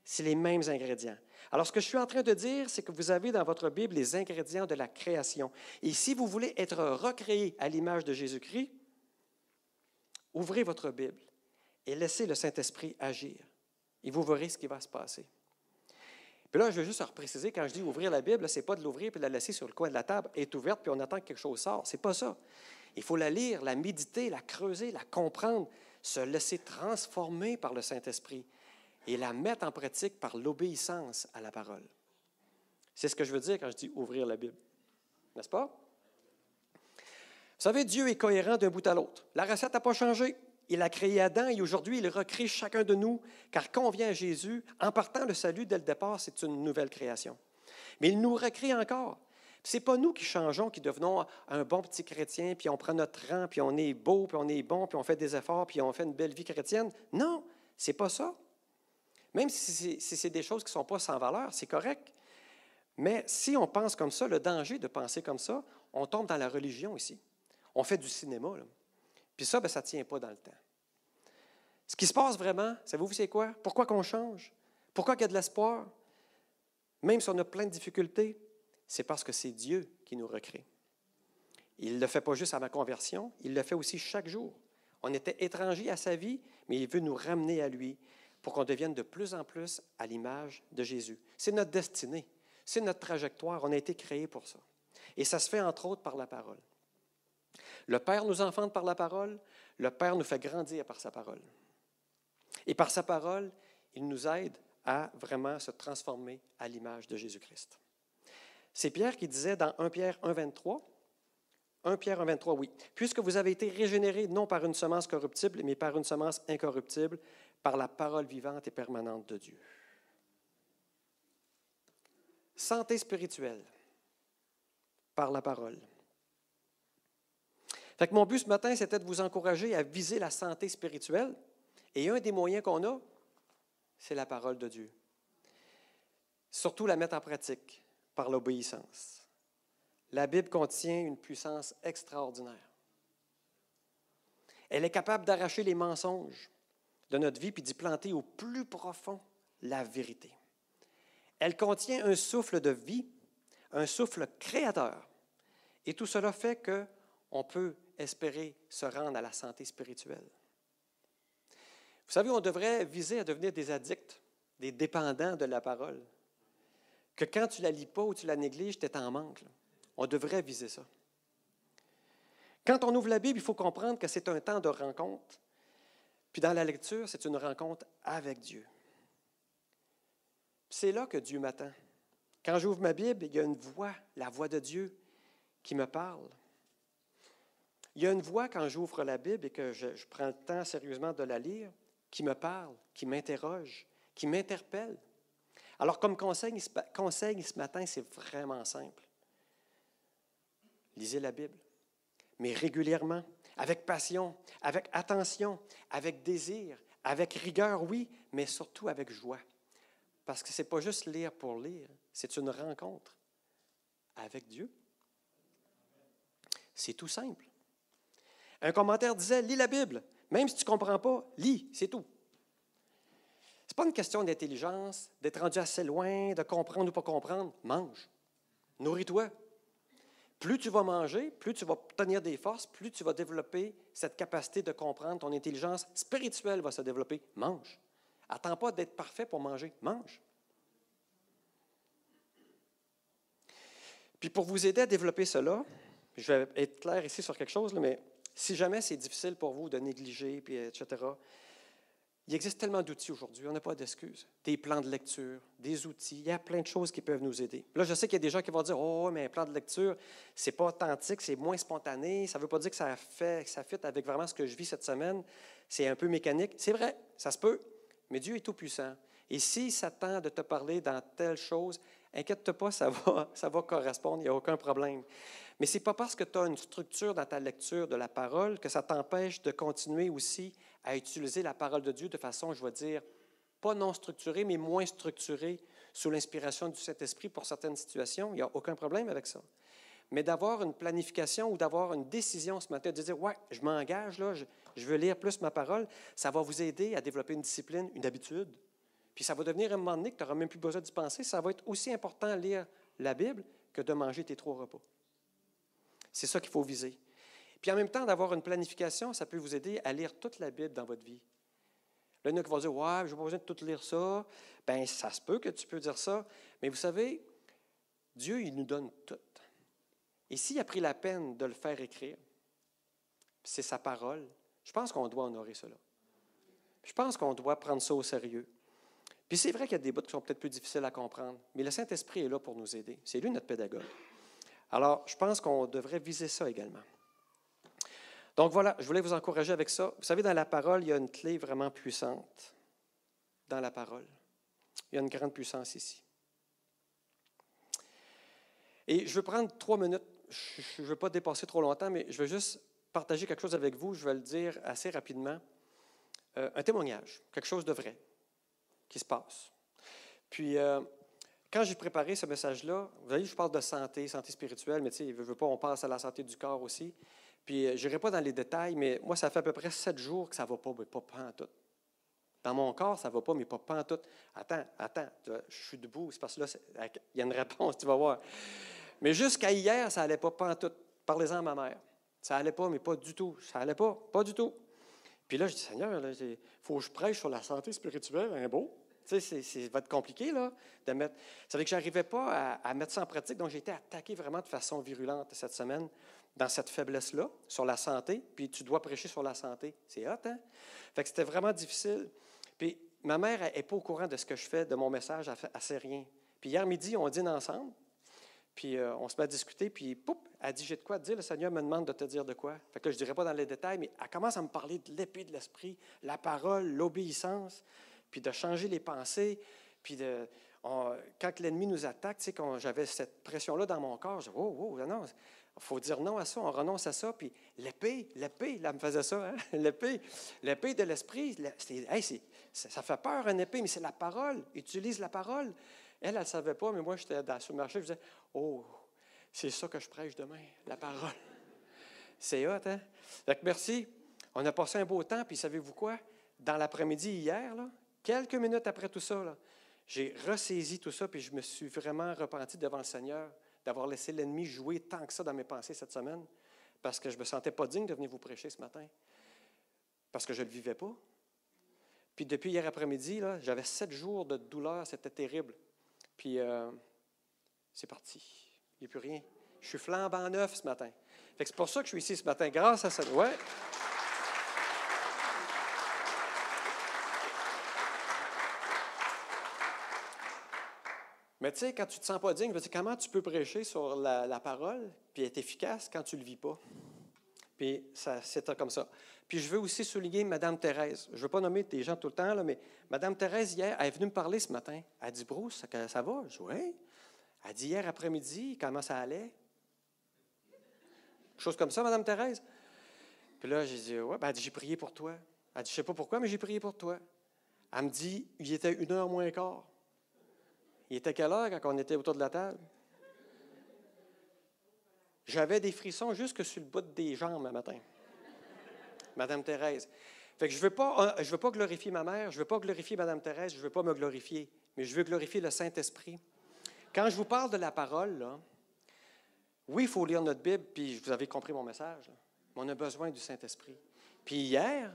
C'est les mêmes ingrédients. Alors, ce que je suis en train de dire, c'est que vous avez dans votre Bible les ingrédients de la création. Et si vous voulez être recréé à l'image de Jésus-Christ, ouvrez votre Bible et laissez le Saint-Esprit agir. Et vous verrez ce qui va se passer. Puis là, je veux juste repréciser, quand je dis ouvrir la Bible, ce n'est pas de l'ouvrir et de la laisser sur le coin de la table, est ouverte, puis on attend que quelque chose sorte. Ce n'est pas ça. Il faut la lire, la méditer, la creuser, la comprendre, se laisser transformer par le Saint-Esprit et la mettre en pratique par l'obéissance à la parole. C'est ce que je veux dire quand je dis ouvrir la Bible. N'est-ce pas? Vous savez, Dieu est cohérent d'un bout à l'autre. La recette n'a pas changé. Il a créé Adam et aujourd'hui, il recrée chacun de nous, car quand vient à Jésus, en partant le salut dès le départ, c'est une nouvelle création. Mais il nous recrée encore. Ce n'est pas nous qui changeons, qui devenons un bon petit chrétien, puis on prend notre rang, puis on est beau, puis on est bon, puis on fait des efforts, puis on fait une belle vie chrétienne. Non, c'est pas ça. Même si c'est des choses qui ne sont pas sans valeur, c'est correct. Mais si on pense comme ça, le danger de penser comme ça, on tombe dans la religion ici. On fait du cinéma. Puis ça, ben, ça ne tient pas dans le temps. Ce qui se passe vraiment, savez-vous c'est quoi? Pourquoi qu'on change? Pourquoi qu'il y a de l'espoir? Même si on a plein de difficultés, c'est parce que c'est Dieu qui nous recrée. Il ne le fait pas juste à ma conversion, il le fait aussi chaque jour. On était étrangers à sa vie, mais il veut nous ramener à lui pour qu'on devienne de plus en plus à l'image de Jésus. C'est notre destinée, c'est notre trajectoire, on a été créés pour ça. Et ça se fait entre autres par la parole. Le Père nous enfante par la parole, le Père nous fait grandir par sa parole. Et par sa parole, il nous aide à vraiment se transformer à l'image de Jésus-Christ. C'est Pierre qui disait dans 1 Pierre 1, 23, 1 Pierre 1, 23, oui, puisque vous avez été régénérés non par une semence corruptible, mais par une semence incorruptible, par la parole vivante et permanente de Dieu. Santé spirituelle par la parole mon but ce matin, c'était de vous encourager à viser la santé spirituelle. Et un des moyens qu'on a, c'est la parole de Dieu. Surtout la mettre en pratique par l'obéissance. La Bible contient une puissance extraordinaire. Elle est capable d'arracher les mensonges de notre vie puis d'y planter au plus profond la vérité. Elle contient un souffle de vie, un souffle créateur. Et tout cela fait qu'on peut espérer se rendre à la santé spirituelle. Vous savez, on devrait viser à devenir des addicts, des dépendants de la parole. Que quand tu la lis pas ou tu la négliges, tu es en manque. On devrait viser ça. Quand on ouvre la Bible, il faut comprendre que c'est un temps de rencontre. Puis dans la lecture, c'est une rencontre avec Dieu. C'est là que Dieu m'attend. Quand j'ouvre ma Bible, il y a une voix, la voix de Dieu, qui me parle. Il y a une voix quand j'ouvre la Bible et que je, prends le temps sérieusement de la lire, qui me parle, qui m'interroge, qui m'interpelle. Alors, comme conseil, conseil ce matin, c'est vraiment simple. Lisez la Bible, mais régulièrement, avec passion, avec attention, avec désir, avec rigueur, oui, mais surtout avec joie. Parce que ce n'est pas juste lire pour lire, c'est une rencontre avec Dieu. C'est tout simple. Un commentaire disait, lis la Bible. Même si tu ne comprends pas, lis, c'est tout. N'est pas une question d'intelligence, d'être rendu assez loin, de comprendre ou pas comprendre. Mange. Nourris-toi. Plus tu vas manger, plus tu vas tenir des forces, plus tu vas développer cette capacité de comprendre. Ton intelligence spirituelle va se développer. Mange. Attends pas d'être parfait pour manger. Mange. Puis pour vous aider à développer cela, je vais être clair ici sur quelque chose, mais si jamais c'est difficile pour vous de négliger, puis etc., il existe tellement d'outils aujourd'hui, on n'a pas d'excuses. Des plans de lecture, des outils, il y a plein de choses qui peuvent nous aider. Là, je sais qu'il y a des gens qui vont dire Oh, mais un plan de lecture, c'est pas authentique, c'est moins spontané, ça ne veut pas dire que ça fait, que ça fit avec vraiment ce que je vis cette semaine, c'est un peu mécanique. C'est vrai, ça se peut, mais Dieu est tout-puissant. Et s'il s'attend de te parler dans telle chose, inquiète-toi pas, ça va, correspondre, il n'y a aucun problème. Mais ce n'est pas parce que tu as une structure dans ta lecture de la parole que ça t'empêche de continuer aussi à utiliser la parole de Dieu de façon, je vais dire, pas non structurée, mais moins structurée sous l'inspiration du Saint-Esprit pour certaines situations. Il n'y a aucun problème avec ça. Mais d'avoir une planification ou d'avoir une décision ce matin, de dire, ouais, je m'engage, là, je, veux lire plus ma parole, ça va vous aider à développer une discipline, une habitude. Puis ça va devenir un moment donné que tu n'auras même plus besoin d'y penser. Ça va être aussi important de lire la Bible que de manger tes trois repas. C'est ça qu'il faut viser. Puis en même temps, d'avoir une planification, ça peut vous aider à lire toute la Bible dans votre vie. Là, il y en a qui vont dire Ouais, je n'ai pas besoin de tout lire ça. Bien, ça se peut que tu peux dire ça. Mais vous savez, Dieu, il nous donne tout. Et s'il a pris la peine de le faire écrire, c'est sa parole, je pense qu'on doit honorer cela. Je pense qu'on doit prendre ça au sérieux. Puis c'est vrai qu'il y a des bouts qui sont peut-être plus difficiles à comprendre, mais le Saint-Esprit est là pour nous aider. C'est lui notre pédagogue. Alors, je pense qu'on devrait viser ça également. Donc voilà, je voulais vous encourager avec ça. Vous savez, dans la parole, il y a une clé vraiment puissante. Dans la parole. Il y a une grande puissance ici. Et je veux prendre trois minutes. Je ne veux pas dépasser trop longtemps, mais je veux juste partager quelque chose avec vous. Je vais le dire assez rapidement. Euh, un témoignage, quelque chose de vrai qui se passe. Puis, euh, quand j'ai préparé ce message-là, vous voyez, je parle de santé, santé spirituelle, mais tu sais, veux pas, on passe à la santé du corps aussi. Puis, euh, je n'irai pas dans les détails, mais moi, ça fait à peu près sept jours que ça ne va pas, mais pas, en tout. Dans mon corps, ça ne va pas, mais pas, pas en tout. Attends, attends, je suis debout, c'est parce que là, il y a une réponse, tu vas voir. Mais jusqu'à hier, ça n'allait pas, pas en tout. Parlez-en à ma mère. Ça n'allait pas, mais pas du tout. Ça n'allait pas, pas du tout. Puis là, je dis, Seigneur, il faut que je prêche sur la santé spirituelle, un beau. Tu sais, ça va être compliqué, là, de mettre. Ça veut que je n'arrivais pas à, mettre ça en pratique, donc j'ai été attaqué vraiment de façon virulente cette semaine dans cette faiblesse-là, sur la santé, puis tu dois prêcher sur la santé. C'est hot, hein? Fait que c'était vraiment difficile. Puis ma mère n'est pas au courant de ce que je fais, de mon message, elle ne sait rien. Puis hier midi, on dîne ensemble, puis euh, on se met à discuter, puis poup, elle dit J'ai de quoi te dire, le Seigneur me demande de te dire de quoi. Fait que je ne dirai pas dans les détails, mais elle commence à me parler de l'épée de l'esprit, la parole, l'obéissance puis de changer les pensées, puis de, quand l'ennemi nous attaque, tu sais, quand j'avais cette pression-là dans mon corps, je dis, oh, oh, non, il faut dire non à ça, on renonce à ça, puis l'épée, l'épée, là, me faisait ça, hein? l'épée, l'épée de l'esprit, ça fait peur, une épée, mais c'est la parole, utilise la parole. Elle, elle ne savait pas, mais moi, j'étais sur le marché, je disais, oh, c'est ça que je prêche demain, la parole. C'est hot, hein? Donc, merci. On a passé un beau temps, puis savez-vous quoi? Dans l'après-midi hier, là, Quelques minutes après tout ça, j'ai ressaisi tout ça, puis je me suis vraiment repenti devant le Seigneur d'avoir laissé l'ennemi jouer tant que ça dans mes pensées cette semaine, parce que je ne me sentais pas digne de venir vous prêcher ce matin, parce que je ne le vivais pas. Puis depuis hier après-midi, j'avais sept jours de douleur, c'était terrible. Puis euh, c'est parti. Il n'y a plus rien. Je suis flambant neuf ce matin. c'est pour ça que je suis ici ce matin, grâce à ça. Ouais. Mais tu sais, quand tu ne te sens pas digne, comment tu peux prêcher sur la, parole puis être efficace quand tu ne le vis pas? Puis c'est comme ça. Puis je veux aussi souligner Mme Thérèse. Je ne veux pas nommer des gens tout le temps, mais Mme Thérèse, hier, elle est venue me parler ce matin. Elle dit Bruce, ça, ça va? Je dis Oui. Elle dit hier après-midi, comment ça allait? Chose comme ça, Mme Thérèse. Puis là, j'ai dit Ouais, ben, J'ai prié pour toi. Elle dit Je ne sais pas pourquoi, mais j'ai prié pour toi. Elle me dit Il était une heure moins quart. Il était quelle heure quand on était autour de la table? J'avais des frissons jusque sur le bout des jambes un matin. Madame Thérèse. Fait que je ne veux, pas, euh, veux pas glorifier ma mère, je ne veux pas glorifier Madame Thérèse, je ne veux pas me glorifier, mais je veux glorifier le Saint-Esprit. Quand je vous parle de la parole, là, oui, il faut lire notre Bible, puis vous avez compris mon message, mais on a besoin du Saint-Esprit. Puis hier,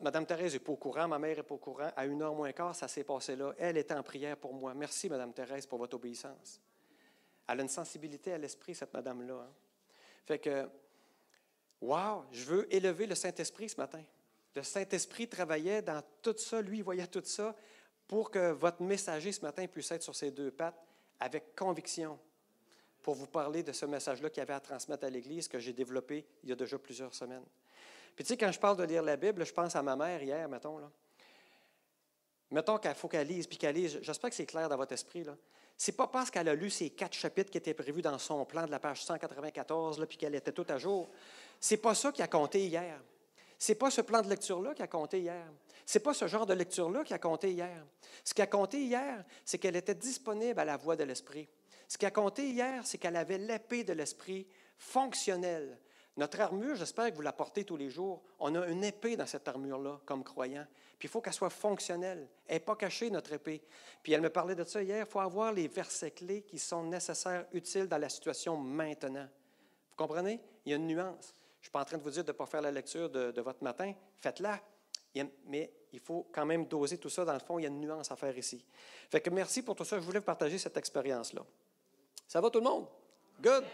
Madame Thérèse n'est pas au courant, ma mère n'est pas au courant, à une heure moins quart, ça s'est passé là. Elle était en prière pour moi. Merci, Madame Thérèse, pour votre obéissance. Elle a une sensibilité à l'esprit, cette madame-là. Hein. Fait que, wow, je veux élever le Saint-Esprit ce matin. Le Saint-Esprit travaillait dans tout ça, lui, voyait tout ça, pour que votre messager ce matin puisse être sur ses deux pattes avec conviction pour vous parler de ce message-là qu'il y avait à transmettre à l'Église que j'ai développé il y a déjà plusieurs semaines. Puis tu sais, quand je parle de lire la Bible, je pense à ma mère hier, mettons. Là. Mettons faut qu'elle lise, puis qu'elle lise. J'espère que c'est clair dans votre esprit. Là. C'est pas parce qu'elle a lu ces quatre chapitres qui étaient prévus dans son plan de la page 194, là, puis qu'elle était tout à jour. C'est pas ça qui a compté hier. C'est pas ce plan de lecture-là qui a compté hier. C'est pas ce genre de lecture-là qui a compté hier. Ce qui a compté hier, c'est qu'elle était disponible à la voix de l'Esprit. Ce qui a compté hier, c'est qu'elle avait l'épée de l'Esprit fonctionnelle. Notre armure, j'espère que vous la portez tous les jours. On a une épée dans cette armure-là, comme croyant. Puis il faut qu'elle soit fonctionnelle. Elle n'est pas cachée, notre épée. Puis elle me parlait de ça hier. Il faut avoir les versets clés qui sont nécessaires, utiles dans la situation maintenant. Vous comprenez? Il y a une nuance. Je ne suis pas en train de vous dire de ne pas faire la lecture de, votre matin. Faites-la. Mais il faut quand même doser tout ça. Dans le fond, il y a une nuance à faire ici. Fait que merci pour tout ça. Je voulais vous partager cette expérience-là. Ça va tout le monde? Good.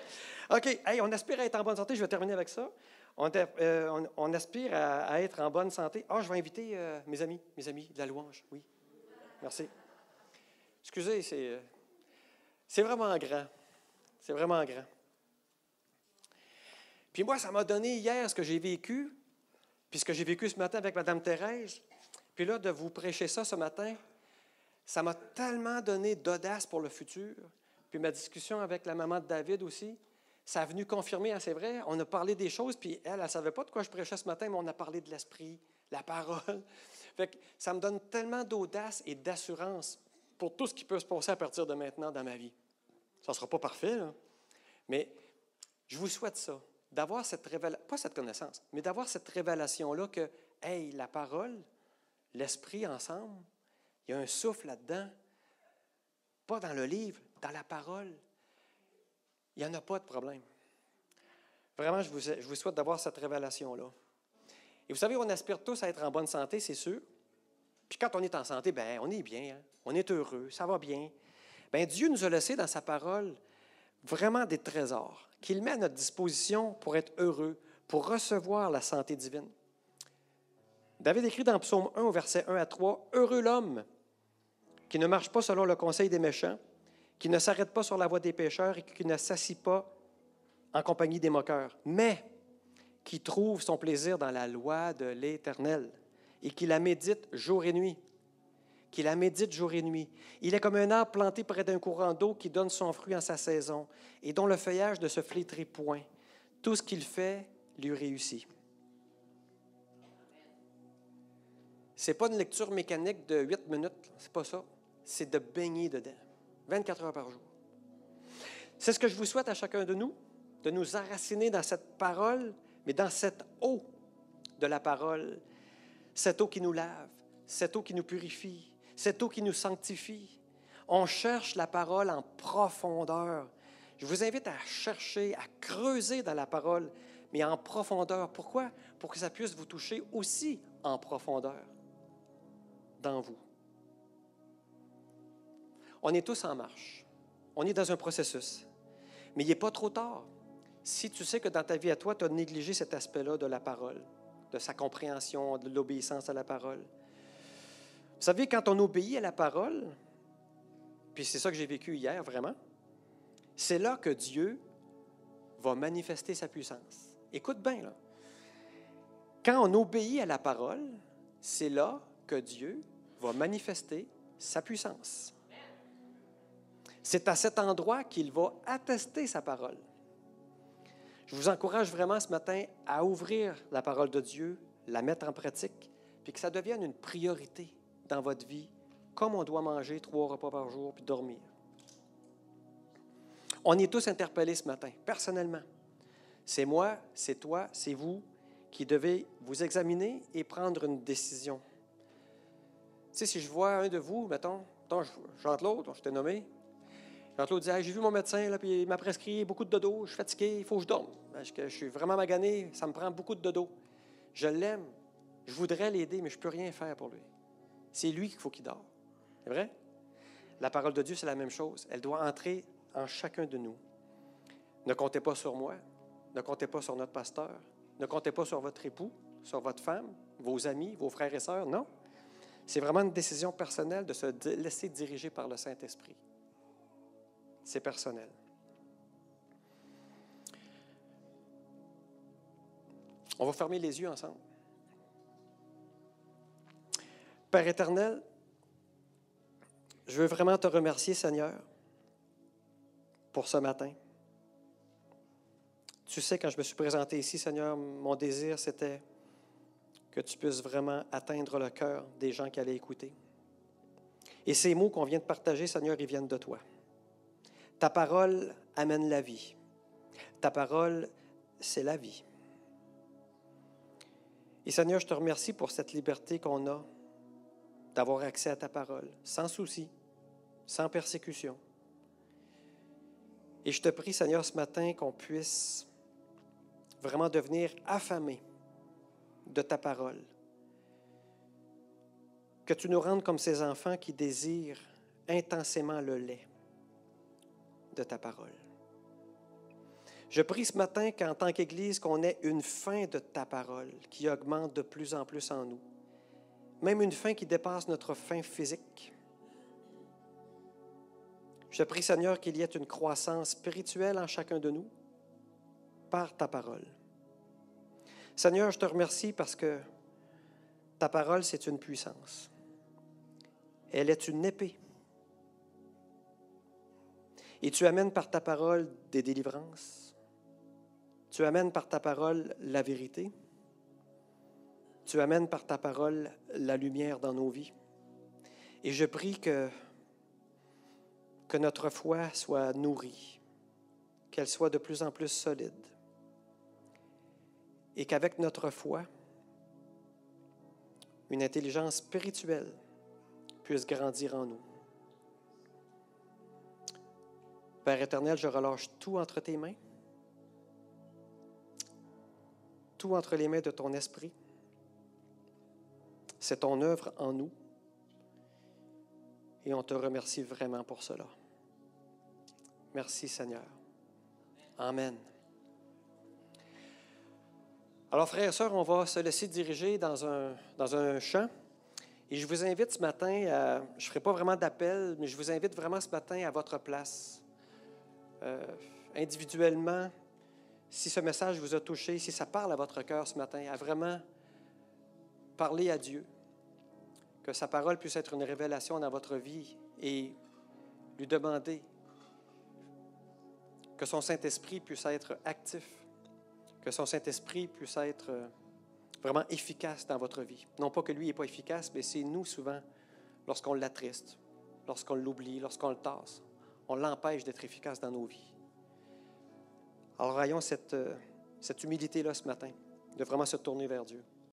OK. on aspire à être en bonne santé. Je vais terminer avec ça. On, euh, aspire à, être en bonne santé. Ah, je vais inviter euh, mes amis, mes amis de la louange. Oui. Merci. Excusez, c'est, euh, c'est vraiment grand. C'est vraiment grand. Puis moi, ça m'a donné hier ce que j'ai vécu, puis ce que j'ai vécu ce matin avec Mme Thérèse. Puis là, de vous prêcher ça ce matin, ça m'a tellement donné d'audace pour le futur. Ma discussion avec la maman de David aussi, ça a venu confirmer, hein, c'est vrai, on a parlé des choses, puis elle, elle ne savait pas de quoi je prêchais ce matin, mais on a parlé de l'esprit, la parole. Fait que ça me donne tellement d'audace et d'assurance pour tout ce qui peut se passer à partir de maintenant dans ma vie. Ça ne sera pas parfait, mais je vous souhaite ça, d'avoir cette révélation, pas cette connaissance, mais d'avoir cette révélation-là que, hey, la parole, l'esprit ensemble, il y a un souffle là-dedans, pas dans le livre, dans la parole, il n'y en a pas de problème. Vraiment, je vous, souhaite d'avoir cette révélation-là. Et vous savez, on aspire tous à être en bonne santé, c'est sûr. Puis quand on est en santé, ben, on est bien, hein. on est heureux, ça va bien. Ben, Dieu nous a laissé dans sa parole vraiment des trésors qu'il met à notre disposition pour être heureux, pour recevoir la santé divine. David écrit dans Psaume 1 au verset 1 à 3, Heureux l'homme qui ne marche pas selon le conseil des méchants, qui ne s'arrête pas sur la voie des pécheurs et qui ne s'assit pas en compagnie des moqueurs, mais qui trouve son plaisir dans la loi de l'Éternel et qui la médite jour et nuit. Qui la médite jour et nuit. Il est comme un arbre planté près d'un courant d'eau qui donne son fruit en sa saison et dont le feuillage ne se flétrit point. Tout ce qu'il fait lui réussit. Ce n'est pas une lecture mécanique de huit minutes, c'est pas ça. C'est de baigner dedans. 24 heures par jour. C'est ce que je vous souhaite à chacun de nous, de nous enraciner dans cette parole, mais dans cette eau de la parole, cette eau qui nous lave, cette eau qui nous purifie, cette eau qui nous sanctifie. On cherche la parole en profondeur. Je vous invite à chercher, à creuser dans la parole, mais en profondeur. Pourquoi? Pour que ça puisse vous toucher aussi en profondeur. dans vous. On est tous en marche. On est dans un processus. Mais il n'est pas trop tard. Si tu sais que dans ta vie à toi, tu as négligé cet aspect-là de la parole, de sa compréhension, de l'obéissance à la parole. Vous savez, quand on obéit à la parole, puis c'est ça que j'ai vécu hier vraiment, c'est là que Dieu va manifester sa puissance. Écoute bien, là. Quand on obéit à la parole, c'est là que Dieu va manifester sa puissance. C'est à cet endroit qu'il va attester sa parole. Je vous encourage vraiment ce matin à ouvrir la parole de Dieu, la mettre en pratique, puis que ça devienne une priorité dans votre vie, comme on doit manger trois repas par jour puis dormir. On est tous interpellés ce matin, personnellement. C'est moi, c'est toi, c'est vous qui devez vous examiner et prendre une décision. Tu sais, si je vois un de vous, mettons, Jean-Claude, je t'ai nommé, Jean-Claude dit J'ai vu mon médecin, là, puis il m'a prescrit beaucoup de dodo, je suis fatigué, il faut que je dorme. Que je suis vraiment magané, ça me prend beaucoup de dodo. Je l'aime, je voudrais l'aider, mais je ne peux rien faire pour lui. C'est lui qu'il faut qu'il dort. C'est vrai? La parole de Dieu, c'est la même chose. Elle doit entrer en chacun de nous. Ne comptez pas sur moi, ne comptez pas sur notre pasteur, ne comptez pas sur votre époux, sur votre femme, vos amis, vos frères et sœurs, non. C'est vraiment une décision personnelle de se laisser diriger par le Saint-Esprit c'est personnel. On va fermer les yeux ensemble. Père éternel, je veux vraiment te remercier, Seigneur, pour ce matin. Tu sais, quand je me suis présenté ici, Seigneur, mon désir, c'était que tu puisses vraiment atteindre le cœur des gens qui allaient écouter. Et ces mots qu'on vient de partager, Seigneur, ils viennent de toi. Ta parole amène la vie. Ta parole, c'est la vie. Et Seigneur, je te remercie pour cette liberté qu'on a d'avoir accès à ta parole, sans souci, sans persécution. Et je te prie, Seigneur, ce matin qu'on puisse vraiment devenir affamé de ta parole. Que tu nous rendes comme ces enfants qui désirent intensément le lait de ta parole. Je prie ce matin qu'en tant qu'Église, qu'on ait une fin de ta parole qui augmente de plus en plus en nous, même une fin qui dépasse notre fin physique. Je prie, Seigneur, qu'il y ait une croissance spirituelle en chacun de nous par ta parole. Seigneur, je te remercie parce que ta parole, c'est une puissance. Elle est une épée et tu amènes par ta parole des délivrances. Tu amènes par ta parole la vérité. Tu amènes par ta parole la lumière dans nos vies. Et je prie que, notre foi soit nourrie, qu'elle soit de plus en plus solide. Et qu'avec notre foi, une intelligence spirituelle puisse grandir en nous. Père éternel, je relâche tout entre tes mains, tout entre les mains de ton esprit. C'est ton œuvre en nous et on te remercie vraiment pour cela. Merci Seigneur. Amen. Alors frères et sœurs, on va se laisser diriger dans un, dans un chant. Et je vous invite ce matin, à, je ne ferai pas vraiment d'appel, mais je vous invite vraiment ce matin à votre place euh, individuellement, si ce message vous a touché, si ça parle à votre cœur ce matin, à vraiment parler à Dieu, que sa parole puisse être une révélation dans votre vie et lui demander que son Saint-Esprit puisse être actif, que son Saint-Esprit puisse être euh, vraiment efficace dans votre vie. Non pas que lui n'est pas efficace, mais c'est nous souvent, lorsqu'on l'attriste, lorsqu'on l'oublie, lorsqu'on le tasse on l'empêche d'être efficace dans nos vies. Alors ayons cette, euh, cette humilité-là ce matin, de vraiment se tourner vers Dieu.